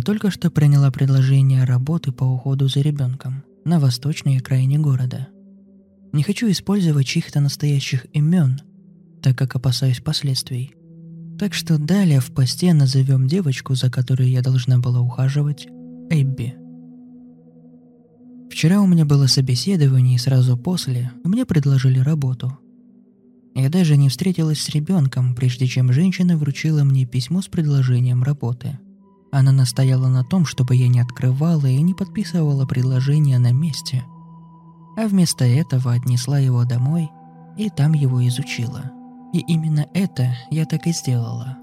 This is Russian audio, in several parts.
Я только что приняла предложение работы по уходу за ребенком на восточной окраине города. Не хочу использовать чьих-то настоящих имен, так как опасаюсь последствий. Так что далее в посте назовем девочку, за которой я должна была ухаживать, Эбби. Вчера у меня было собеседование, и сразу после мне предложили работу. Я даже не встретилась с ребенком, прежде чем женщина вручила мне письмо с предложением работы – она настояла на том, чтобы я не открывала и не подписывала предложение на месте. А вместо этого отнесла его домой и там его изучила. И именно это я так и сделала.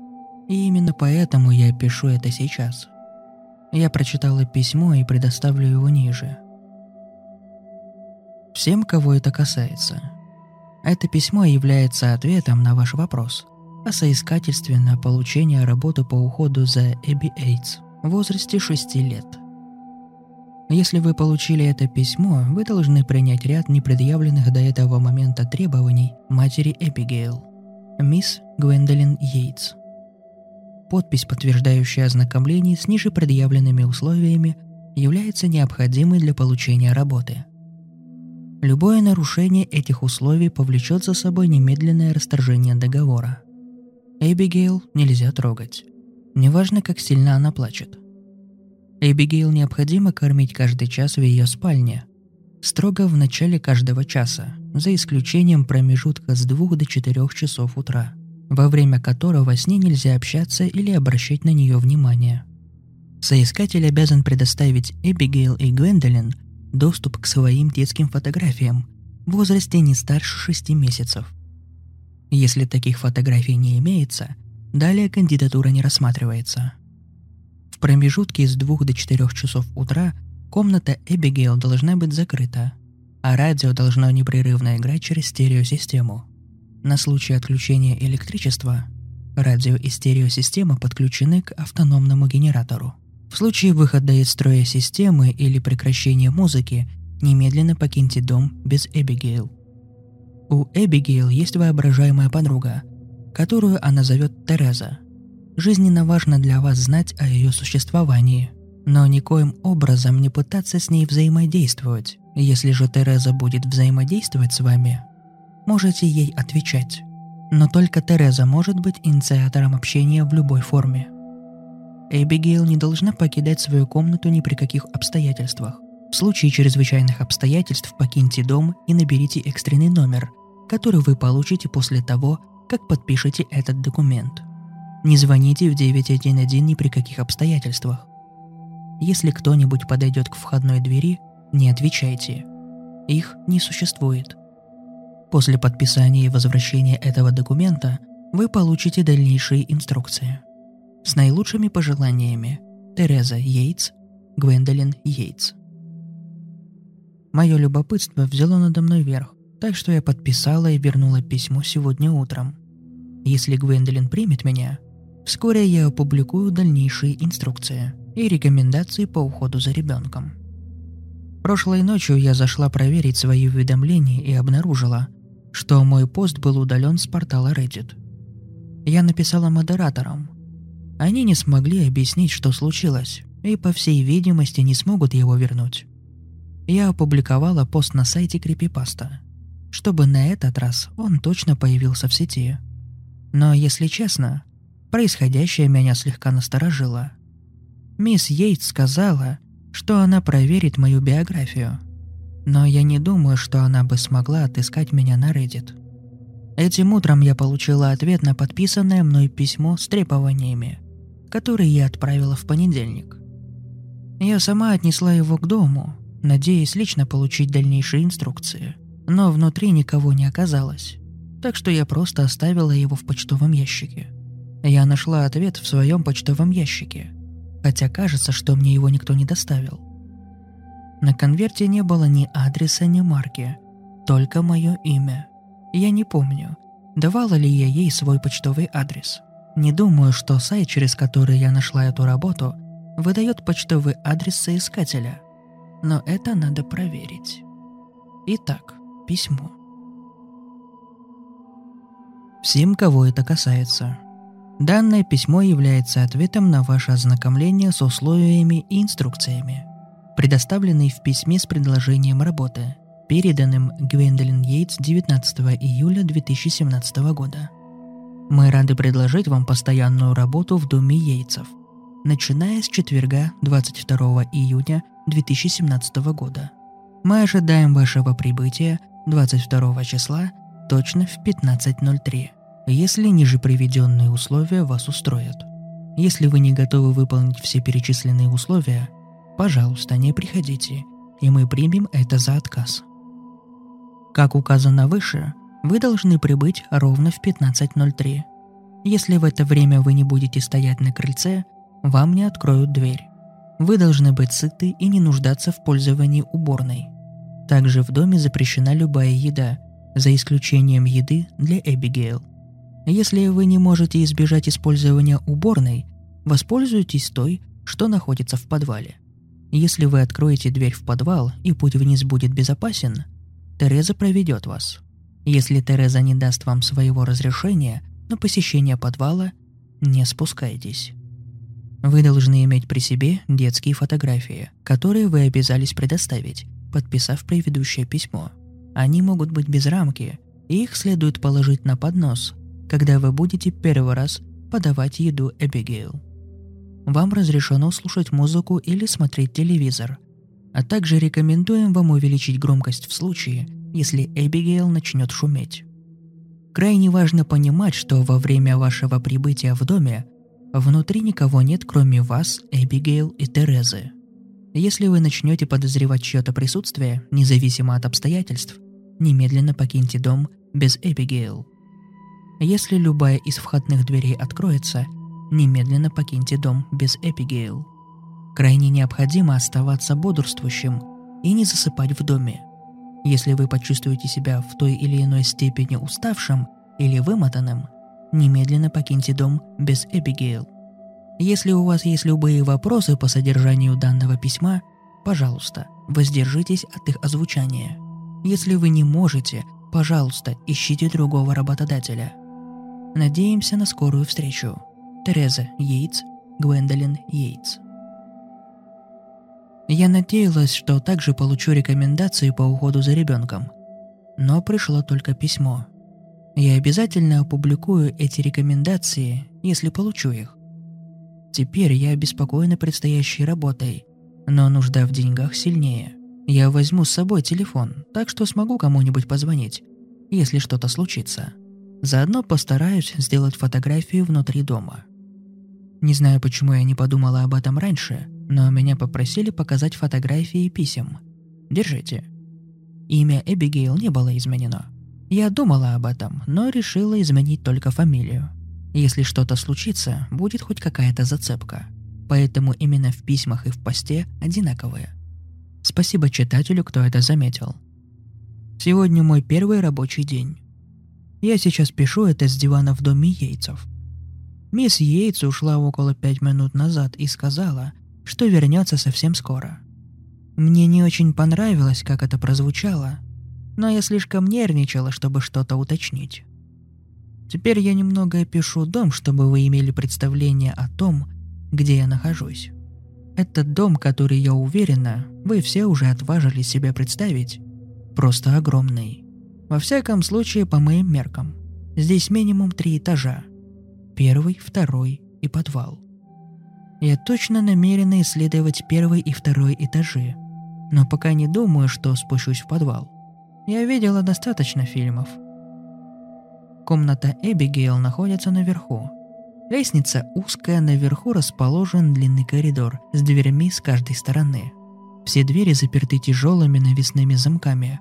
И именно поэтому я пишу это сейчас. Я прочитала письмо и предоставлю его ниже. Всем, кого это касается. Это письмо является ответом на ваш вопрос – о соискательстве на получение работы по уходу за Эбби Эйтс в возрасте 6 лет. Если вы получили это письмо, вы должны принять ряд непредъявленных до этого момента требований матери Эбигейл, мисс Гвендолин Йейтс. Подпись, подтверждающая ознакомление с ниже предъявленными условиями, является необходимой для получения работы. Любое нарушение этих условий повлечет за собой немедленное расторжение договора – Эбигейл нельзя трогать. Неважно, как сильно она плачет. Эбигейл необходимо кормить каждый час в ее спальне. Строго в начале каждого часа, за исключением промежутка с 2 до 4 часов утра, во время которого с ней нельзя общаться или обращать на нее внимание. Соискатель обязан предоставить Эбигейл и Гвендолин доступ к своим детским фотографиям в возрасте не старше 6 месяцев. Если таких фотографий не имеется, далее кандидатура не рассматривается. В промежутке с 2 до 4 часов утра комната Эбигейл должна быть закрыта, а радио должно непрерывно играть через стереосистему. На случай отключения электричества радио и стереосистема подключены к автономному генератору. В случае выхода из строя системы или прекращения музыки, немедленно покиньте дом без Эбигейл. У Эбигейл есть воображаемая подруга, которую она зовет Тереза. Жизненно важно для вас знать о ее существовании, но никоим образом не пытаться с ней взаимодействовать. Если же Тереза будет взаимодействовать с вами, можете ей отвечать. Но только Тереза может быть инициатором общения в любой форме. Эбигейл не должна покидать свою комнату ни при каких обстоятельствах. В случае чрезвычайных обстоятельств покиньте дом и наберите экстренный номер, который вы получите после того, как подпишете этот документ. Не звоните в 911 ни при каких обстоятельствах. Если кто-нибудь подойдет к входной двери, не отвечайте. Их не существует. После подписания и возвращения этого документа вы получите дальнейшие инструкции. С наилучшими пожеланиями. Тереза Йейтс, Гвендолин Йейтс. Мое любопытство взяло надо мной верх, так что я подписала и вернула письмо сегодня утром. Если Гвендолин примет меня, вскоре я опубликую дальнейшие инструкции и рекомендации по уходу за ребенком. Прошлой ночью я зашла проверить свои уведомления и обнаружила, что мой пост был удален с портала Reddit. Я написала модераторам. Они не смогли объяснить, что случилось, и, по всей видимости, не смогут его вернуть. Я опубликовала пост на сайте Крипипаста – чтобы на этот раз он точно появился в сети. Но, если честно, происходящее меня слегка насторожило. Мисс Йейтс сказала, что она проверит мою биографию. Но я не думаю, что она бы смогла отыскать меня на Reddit. Этим утром я получила ответ на подписанное мной письмо с требованиями, которые я отправила в понедельник. Я сама отнесла его к дому, надеясь лично получить дальнейшие инструкции. Но внутри никого не оказалось. Так что я просто оставила его в почтовом ящике. Я нашла ответ в своем почтовом ящике, хотя кажется, что мне его никто не доставил. На конверте не было ни адреса, ни марки, только мое имя. Я не помню, давала ли я ей свой почтовый адрес. Не думаю, что сайт, через который я нашла эту работу, выдает почтовый адрес соискателя. Но это надо проверить. Итак, письмо. Всем, кого это касается. Данное письмо является ответом на ваше ознакомление с условиями и инструкциями, предоставленные в письме с предложением работы, переданным Гвендолин Йейтс 19 июля 2017 года. Мы рады предложить вам постоянную работу в доме Йейтсов, начиная с четверга 22 июня 2017 года. Мы ожидаем вашего прибытия 22 числа точно в 15.03, если ниже приведенные условия вас устроят. Если вы не готовы выполнить все перечисленные условия, пожалуйста, не приходите, и мы примем это за отказ. Как указано выше, вы должны прибыть ровно в 15.03. Если в это время вы не будете стоять на крыльце, вам не откроют дверь. Вы должны быть сыты и не нуждаться в пользовании уборной. Также в доме запрещена любая еда, за исключением еды для Эбигейл. Если вы не можете избежать использования уборной, воспользуйтесь той, что находится в подвале. Если вы откроете дверь в подвал и путь вниз будет безопасен, Тереза проведет вас. Если Тереза не даст вам своего разрешения на посещение подвала, не спускайтесь. Вы должны иметь при себе детские фотографии, которые вы обязались предоставить, подписав предыдущее письмо. Они могут быть без рамки, и их следует положить на поднос, когда вы будете первый раз подавать еду Эбигейл. Вам разрешено слушать музыку или смотреть телевизор, а также рекомендуем вам увеличить громкость в случае, если Эбигейл начнет шуметь. Крайне важно понимать, что во время вашего прибытия в доме внутри никого нет, кроме вас, Эбигейл и Терезы. Если вы начнете подозревать чье-то присутствие, независимо от обстоятельств, немедленно покиньте дом без Эбигейл. Если любая из входных дверей откроется, немедленно покиньте дом без Эбигейл. Крайне необходимо оставаться бодрствующим и не засыпать в доме. Если вы почувствуете себя в той или иной степени уставшим или вымотанным, немедленно покиньте дом без Эбигейл. Если у вас есть любые вопросы по содержанию данного письма, пожалуйста, воздержитесь от их озвучания. Если вы не можете, пожалуйста, ищите другого работодателя. Надеемся на скорую встречу. Тереза Йейтс, Гвендолин Йейтс. Я надеялась, что также получу рекомендации по уходу за ребенком. Но пришло только письмо. Я обязательно опубликую эти рекомендации, если получу их. Теперь я обеспокоена предстоящей работой, но нужда в деньгах сильнее. Я возьму с собой телефон, так что смогу кому-нибудь позвонить, если что-то случится. Заодно постараюсь сделать фотографию внутри дома. Не знаю, почему я не подумала об этом раньше – но меня попросили показать фотографии писем. Держите. Имя Эбигейл не было изменено. Я думала об этом, но решила изменить только фамилию. Если что-то случится, будет хоть какая-то зацепка. Поэтому именно в письмах и в посте одинаковые. Спасибо читателю, кто это заметил. Сегодня мой первый рабочий день. Я сейчас пишу это с дивана в доме Йейтсов. Мисс Йейтс ушла около пять минут назад и сказала, что вернется совсем скоро. Мне не очень понравилось, как это прозвучало, но я слишком нервничала, чтобы что-то уточнить. Теперь я немного опишу дом, чтобы вы имели представление о том, где я нахожусь. Этот дом, который, я уверена, вы все уже отважили себе представить, просто огромный. Во всяком случае, по моим меркам. Здесь минимум три этажа. Первый, второй и подвал. Я точно намерена исследовать первый и второй этажи, но пока не думаю, что спущусь в подвал. Я видела достаточно фильмов. Комната Эбигейл находится наверху. Лестница узкая, наверху расположен длинный коридор с дверями с каждой стороны. Все двери заперты тяжелыми навесными замками,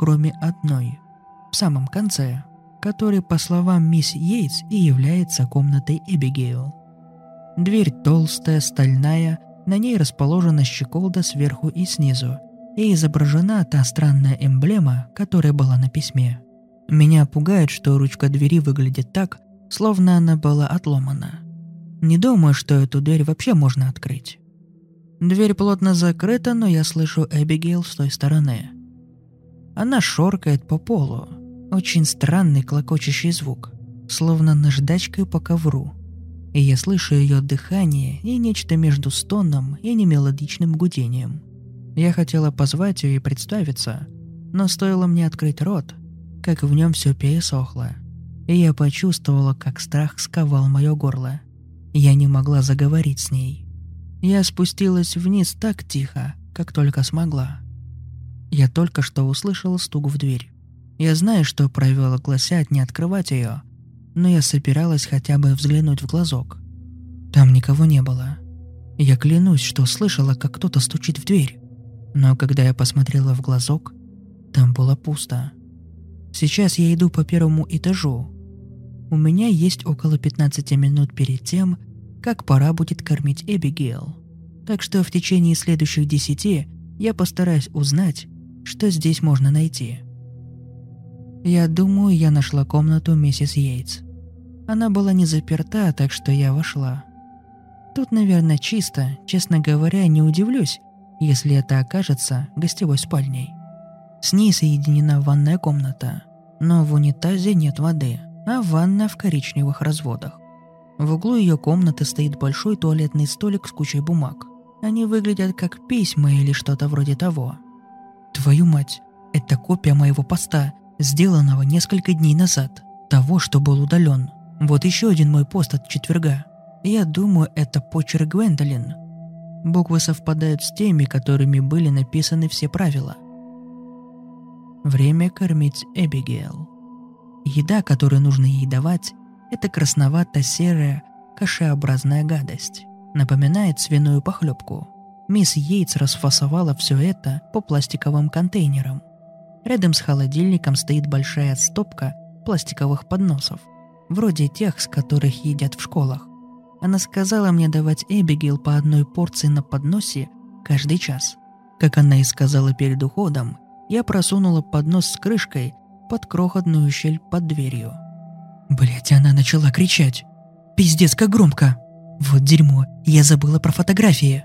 кроме одной, в самом конце, который, по словам мисс Йейтс, и является комнатой Эбигейл. Дверь толстая, стальная, на ней расположена щеколда сверху и снизу, и изображена та странная эмблема, которая была на письме. Меня пугает, что ручка двери выглядит так, словно она была отломана. Не думаю, что эту дверь вообще можно открыть. Дверь плотно закрыта, но я слышу Эбигейл с той стороны. Она шоркает по полу. Очень странный клокочущий звук, словно наждачкой по ковру. И я слышу ее дыхание и нечто между стоном и немелодичным гудением. Я хотела позвать ее и представиться, но стоило мне открыть рот, как в нем все пересохло – и я почувствовала, как страх сковал мое горло. Я не могла заговорить с ней. Я спустилась вниз так тихо, как только смогла. Я только что услышала стук в дверь. Я знаю, что правила гласят не открывать ее, но я собиралась хотя бы взглянуть в глазок. Там никого не было. Я клянусь, что слышала, как кто-то стучит в дверь. Но когда я посмотрела в глазок, там было пусто. Сейчас я иду по первому этажу, у меня есть около 15 минут перед тем, как пора будет кормить Эбигейл. Так что в течение следующих десяти я постараюсь узнать, что здесь можно найти. Я думаю, я нашла комнату миссис Йейтс. Она была не заперта, так что я вошла. Тут, наверное, чисто, честно говоря, не удивлюсь, если это окажется гостевой спальней. С ней соединена ванная комната, но в унитазе нет воды – а ванна в коричневых разводах. В углу ее комнаты стоит большой туалетный столик с кучей бумаг. Они выглядят как письма или что-то вроде того. Твою мать, это копия моего поста, сделанного несколько дней назад, того, что был удален. Вот еще один мой пост от четверга. Я думаю, это почерк Гвендолин. Буквы совпадают с теми, которыми были написаны все правила. Время кормить Эбигейл. Еда, которую нужно ей давать, это красновато-серая, кашеобразная гадость. Напоминает свиную похлебку. Мисс Йейтс расфасовала все это по пластиковым контейнерам. Рядом с холодильником стоит большая стопка пластиковых подносов, вроде тех, с которых едят в школах. Она сказала мне давать Эбигейл по одной порции на подносе каждый час. Как она и сказала перед уходом, я просунула поднос с крышкой под крохотную щель под дверью. Блять, она начала кричать. Пиздец, как громко. Вот дерьмо, я забыла про фотографии.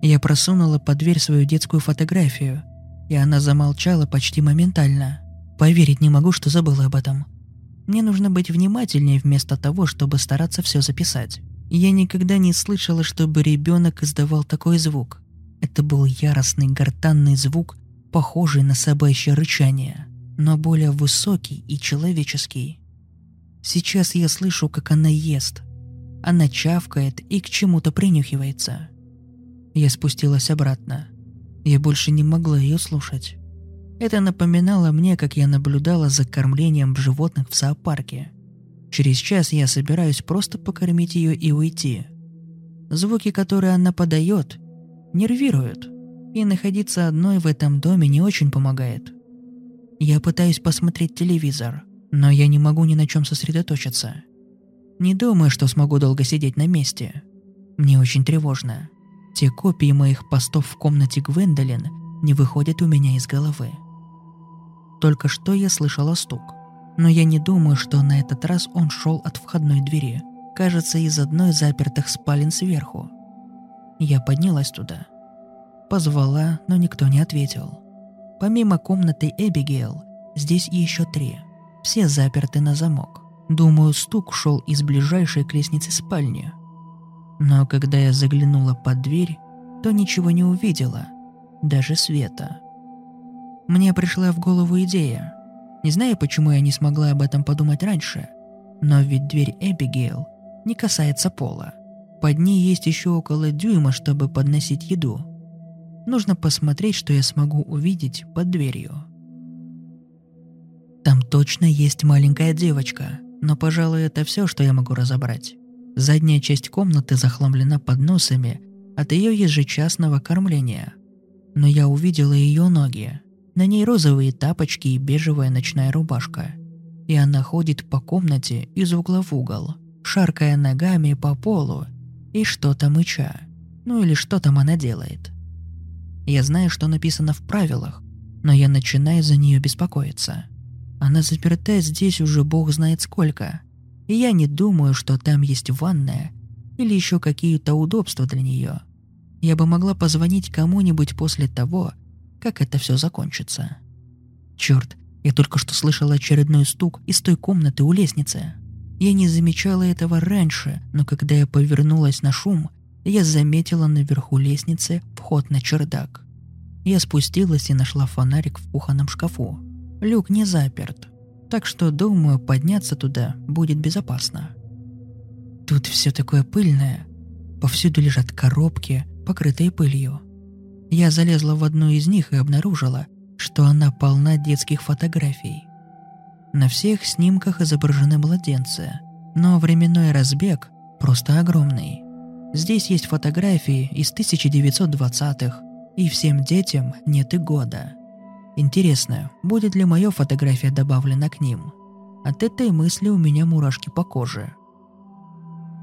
Я просунула под дверь свою детскую фотографию, и она замолчала почти моментально. Поверить не могу, что забыла об этом. Мне нужно быть внимательнее вместо того, чтобы стараться все записать. Я никогда не слышала, чтобы ребенок издавал такой звук. Это был яростный гортанный звук, похожий на собачье рычание, но более высокий и человеческий. Сейчас я слышу, как она ест. Она чавкает и к чему-то принюхивается. Я спустилась обратно. Я больше не могла ее слушать. Это напоминало мне, как я наблюдала за кормлением животных в зоопарке. Через час я собираюсь просто покормить ее и уйти. Звуки, которые она подает, нервируют – и находиться одной в этом доме не очень помогает. Я пытаюсь посмотреть телевизор, но я не могу ни на чем сосредоточиться. Не думаю, что смогу долго сидеть на месте. Мне очень тревожно. Те копии моих постов в комнате Гвендолин не выходят у меня из головы. Только что я слышала стук, но я не думаю, что на этот раз он шел от входной двери. Кажется, из одной запертых спален сверху. Я поднялась туда – Позвала, но никто не ответил. Помимо комнаты Эбигейл, здесь еще три. Все заперты на замок. Думаю, стук шел из ближайшей к лестнице спальни. Но когда я заглянула под дверь, то ничего не увидела, даже света. Мне пришла в голову идея. Не знаю, почему я не смогла об этом подумать раньше, но ведь дверь Эбигейл не касается пола. Под ней есть еще около дюйма, чтобы подносить еду. Нужно посмотреть, что я смогу увидеть под дверью. Там точно есть маленькая девочка. Но, пожалуй, это все, что я могу разобрать. Задняя часть комнаты захламлена подносами от ее ежечасного кормления. Но я увидела ее ноги. На ней розовые тапочки и бежевая ночная рубашка. И она ходит по комнате из угла в угол, шаркая ногами по полу и что-то мыча. Ну или что там она делает. Я знаю, что написано в правилах, но я начинаю за нее беспокоиться. Она заперта здесь уже бог знает сколько, и я не думаю, что там есть ванная или еще какие-то удобства для нее. Я бы могла позвонить кому-нибудь после того, как это все закончится. Черт, я только что слышала очередной стук из той комнаты у лестницы. Я не замечала этого раньше, но когда я повернулась на шум, я заметила наверху лестницы вход на чердак. Я спустилась и нашла фонарик в кухонном шкафу. Люк не заперт, так что, думаю, подняться туда будет безопасно. Тут все такое пыльное. Повсюду лежат коробки, покрытые пылью. Я залезла в одну из них и обнаружила, что она полна детских фотографий. На всех снимках изображены младенцы, но временной разбег просто огромный. Здесь есть фотографии из 1920-х, и всем детям нет и года. Интересно, будет ли моя фотография добавлена к ним? От этой мысли у меня мурашки по коже.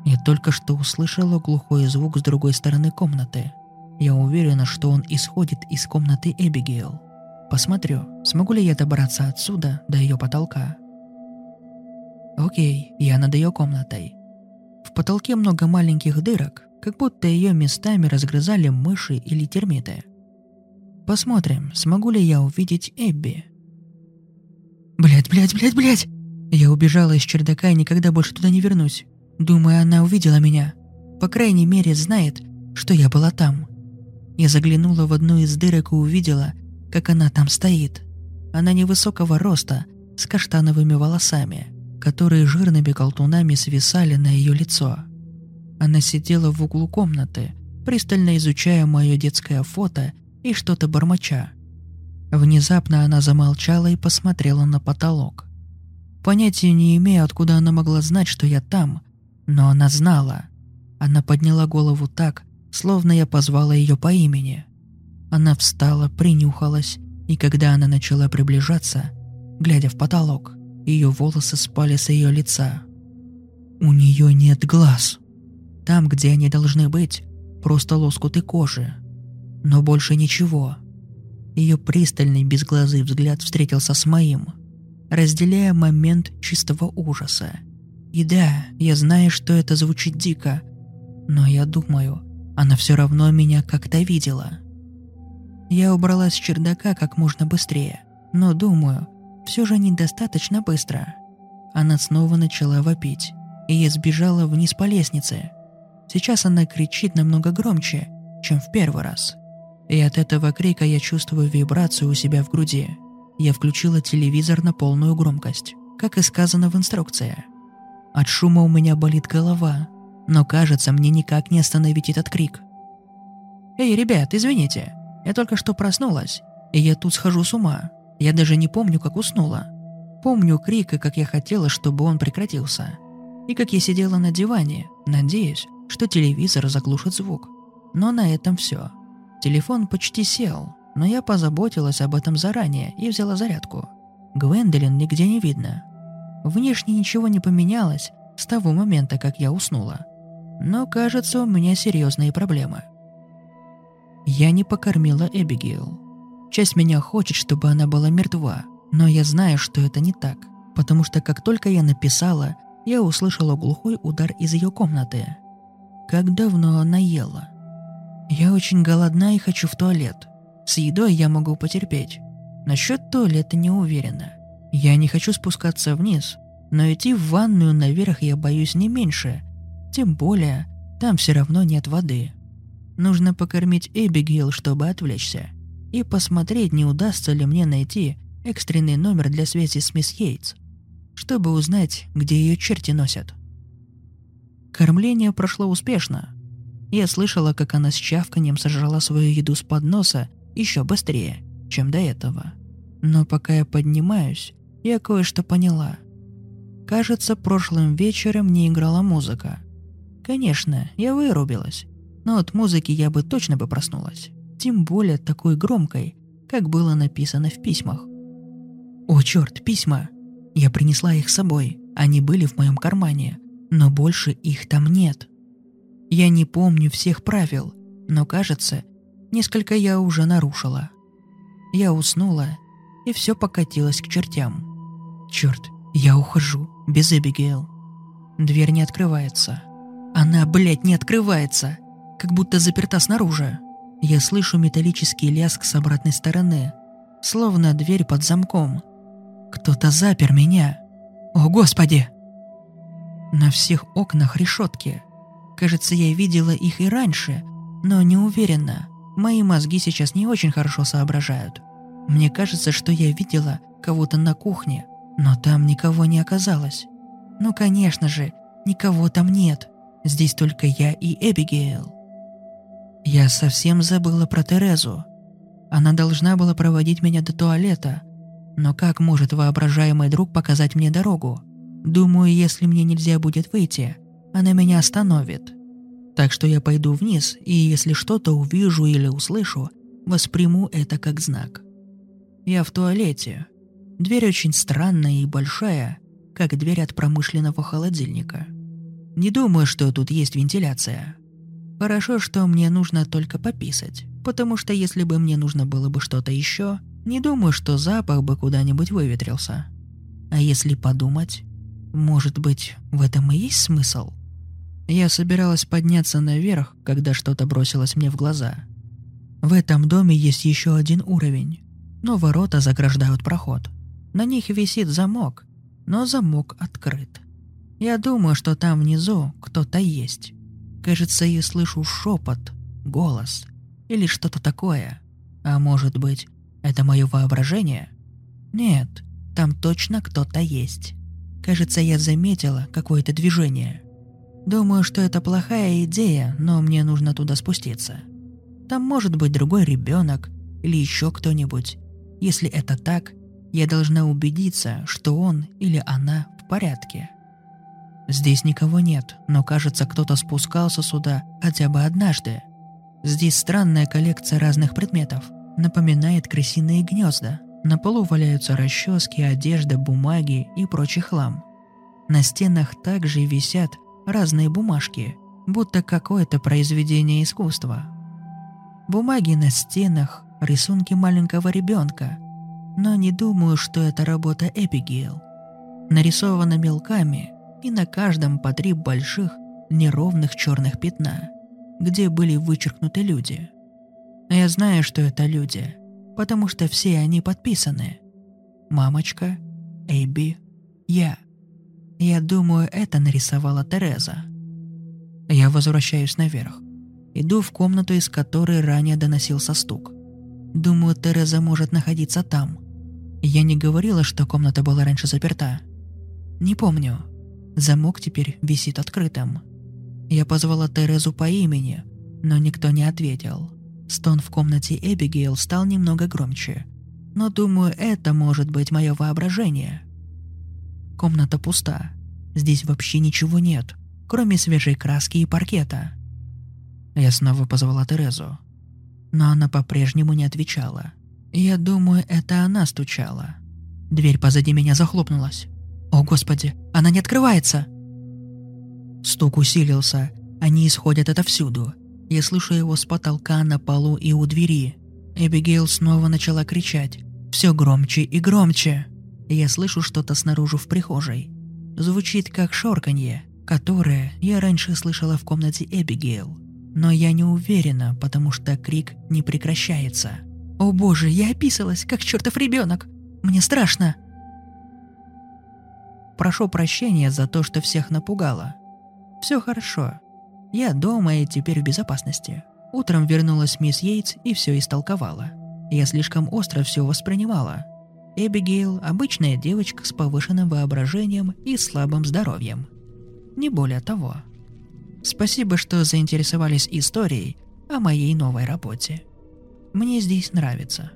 Я только что услышала глухой звук с другой стороны комнаты. Я уверена, что он исходит из комнаты Эбигейл. Посмотрю, смогу ли я добраться отсюда до ее потолка. Окей, я над ее комнатой. В потолке много маленьких дырок, как будто ее местами разгрызали мыши или термиты. Посмотрим, смогу ли я увидеть Эбби. Блять, блять, блять, блять! Я убежала из чердака и никогда больше туда не вернусь. Думаю, она увидела меня. По крайней мере, знает, что я была там. Я заглянула в одну из дырок и увидела, как она там стоит. Она невысокого роста, с каштановыми волосами, которые жирными колтунами свисали на ее лицо. Она сидела в углу комнаты, пристально изучая мое детское фото и что-то бормоча. Внезапно она замолчала и посмотрела на потолок. Понятия не имею, откуда она могла знать, что я там, но она знала. Она подняла голову так, словно я позвала ее по имени. Она встала, принюхалась, и когда она начала приближаться, глядя в потолок, ее волосы спали с ее лица. У нее нет глаз. Там, где они должны быть, просто лоскуты кожи. Но больше ничего. Ее пристальный безглазый взгляд встретился с моим, разделяя момент чистого ужаса. И да, я знаю, что это звучит дико, но я думаю, она все равно меня как-то видела. Я убралась с чердака как можно быстрее, но думаю, все же недостаточно быстро. Она снова начала вопить, и я сбежала вниз по лестнице. Сейчас она кричит намного громче, чем в первый раз. И от этого крика я чувствую вибрацию у себя в груди. Я включила телевизор на полную громкость, как и сказано в инструкции. От шума у меня болит голова, но кажется, мне никак не остановить этот крик. «Эй, ребят, извините, я только что проснулась, и я тут схожу с ума. Я даже не помню, как уснула. Помню крик и как я хотела, чтобы он прекратился. И как я сидела на диване, надеясь, что телевизор заглушит звук. Но на этом все. Телефон почти сел, но я позаботилась об этом заранее и взяла зарядку. Гвендолин нигде не видно. Внешне ничего не поменялось с того момента, как я уснула. Но кажется, у меня серьезные проблемы – я не покормила Эбигейл. Часть меня хочет, чтобы она была мертва, но я знаю, что это не так, потому что как только я написала, я услышала глухой удар из ее комнаты. Как давно она ела? Я очень голодна и хочу в туалет. С едой я могу потерпеть. Насчет туалета не уверена. Я не хочу спускаться вниз, но идти в ванную наверх я боюсь не меньше. Тем более, там все равно нет воды. Нужно покормить Эбигейл, чтобы отвлечься. И посмотреть, не удастся ли мне найти экстренный номер для связи с мисс Йейтс, чтобы узнать, где ее черти носят. Кормление прошло успешно. Я слышала, как она с чавканием сожрала свою еду с подноса еще быстрее, чем до этого. Но пока я поднимаюсь, я кое-что поняла. Кажется, прошлым вечером не играла музыка. Конечно, я вырубилась, но от музыки я бы точно бы проснулась. Тем более такой громкой, как было написано в письмах. О, черт, письма! Я принесла их с собой. Они были в моем кармане, но больше их там нет. Я не помню всех правил, но кажется, несколько я уже нарушила. Я уснула, и все покатилось к чертям. Черт, я ухожу, без Эбигейл. Дверь не открывается. Она, блядь, не открывается, как будто заперта снаружи. Я слышу металлический лязг с обратной стороны, словно дверь под замком. Кто-то запер меня. О, Господи! На всех окнах решетки. Кажется, я видела их и раньше, но не уверена. Мои мозги сейчас не очень хорошо соображают. Мне кажется, что я видела кого-то на кухне, но там никого не оказалось. Ну, конечно же, никого там нет. Здесь только я и Эбигейл. Я совсем забыла про Терезу. Она должна была проводить меня до туалета. Но как может воображаемый друг показать мне дорогу? Думаю, если мне нельзя будет выйти, она меня остановит. Так что я пойду вниз, и если что-то увижу или услышу, восприму это как знак. Я в туалете. Дверь очень странная и большая, как дверь от промышленного холодильника. Не думаю, что тут есть вентиляция. Хорошо, что мне нужно только пописать, потому что если бы мне нужно было бы что-то еще, не думаю, что запах бы куда-нибудь выветрился. А если подумать, может быть, в этом и есть смысл? Я собиралась подняться наверх, когда что-то бросилось мне в глаза. В этом доме есть еще один уровень, но ворота заграждают проход. На них висит замок, но замок открыт. Я думаю, что там внизу кто-то есть. Кажется, я слышу шепот, голос или что-то такое. А может быть, это мое воображение? Нет, там точно кто-то есть. Кажется, я заметила какое-то движение. Думаю, что это плохая идея, но мне нужно туда спуститься. Там может быть другой ребенок или еще кто-нибудь. Если это так, я должна убедиться, что он или она в порядке. Здесь никого нет, но кажется, кто-то спускался сюда хотя бы однажды. Здесь странная коллекция разных предметов. Напоминает крысиные гнезда. На полу валяются расчески, одежда, бумаги и прочий хлам. На стенах также висят разные бумажки, будто какое-то произведение искусства. Бумаги на стенах, рисунки маленького ребенка. Но не думаю, что это работа Эпигейл. Нарисовано мелками – и на каждом по три больших, неровных черных пятна, где были вычеркнуты люди. Я знаю, что это люди, потому что все они подписаны. Мамочка, Эйби, я. Я думаю, это нарисовала Тереза. Я возвращаюсь наверх. Иду в комнату, из которой ранее доносился стук. Думаю, Тереза может находиться там. Я не говорила, что комната была раньше заперта. Не помню. Замок теперь висит открытым. Я позвала Терезу по имени, но никто не ответил. Стон в комнате Эбигейл стал немного громче. Но думаю, это может быть мое воображение. Комната пуста. Здесь вообще ничего нет, кроме свежей краски и паркета. Я снова позвала Терезу. Но она по-прежнему не отвечала. Я думаю, это она стучала. Дверь позади меня захлопнулась. «О, Господи, она не открывается!» Стук усилился. Они исходят отовсюду. Я слышу его с потолка, на полу и у двери. Эбигейл снова начала кричать. Все громче и громче. Я слышу что-то снаружи в прихожей. Звучит как шорканье, которое я раньше слышала в комнате Эбигейл. Но я не уверена, потому что крик не прекращается. «О боже, я описалась, как чертов ребенок! Мне страшно!» Прошу прощения за то, что всех напугала. Все хорошо. Я дома и теперь в безопасности. Утром вернулась мисс Йейтс и все истолковала. Я слишком остро все воспринимала. Эбигейл – обычная девочка с повышенным воображением и слабым здоровьем. Не более того. Спасибо, что заинтересовались историей о моей новой работе. Мне здесь нравится.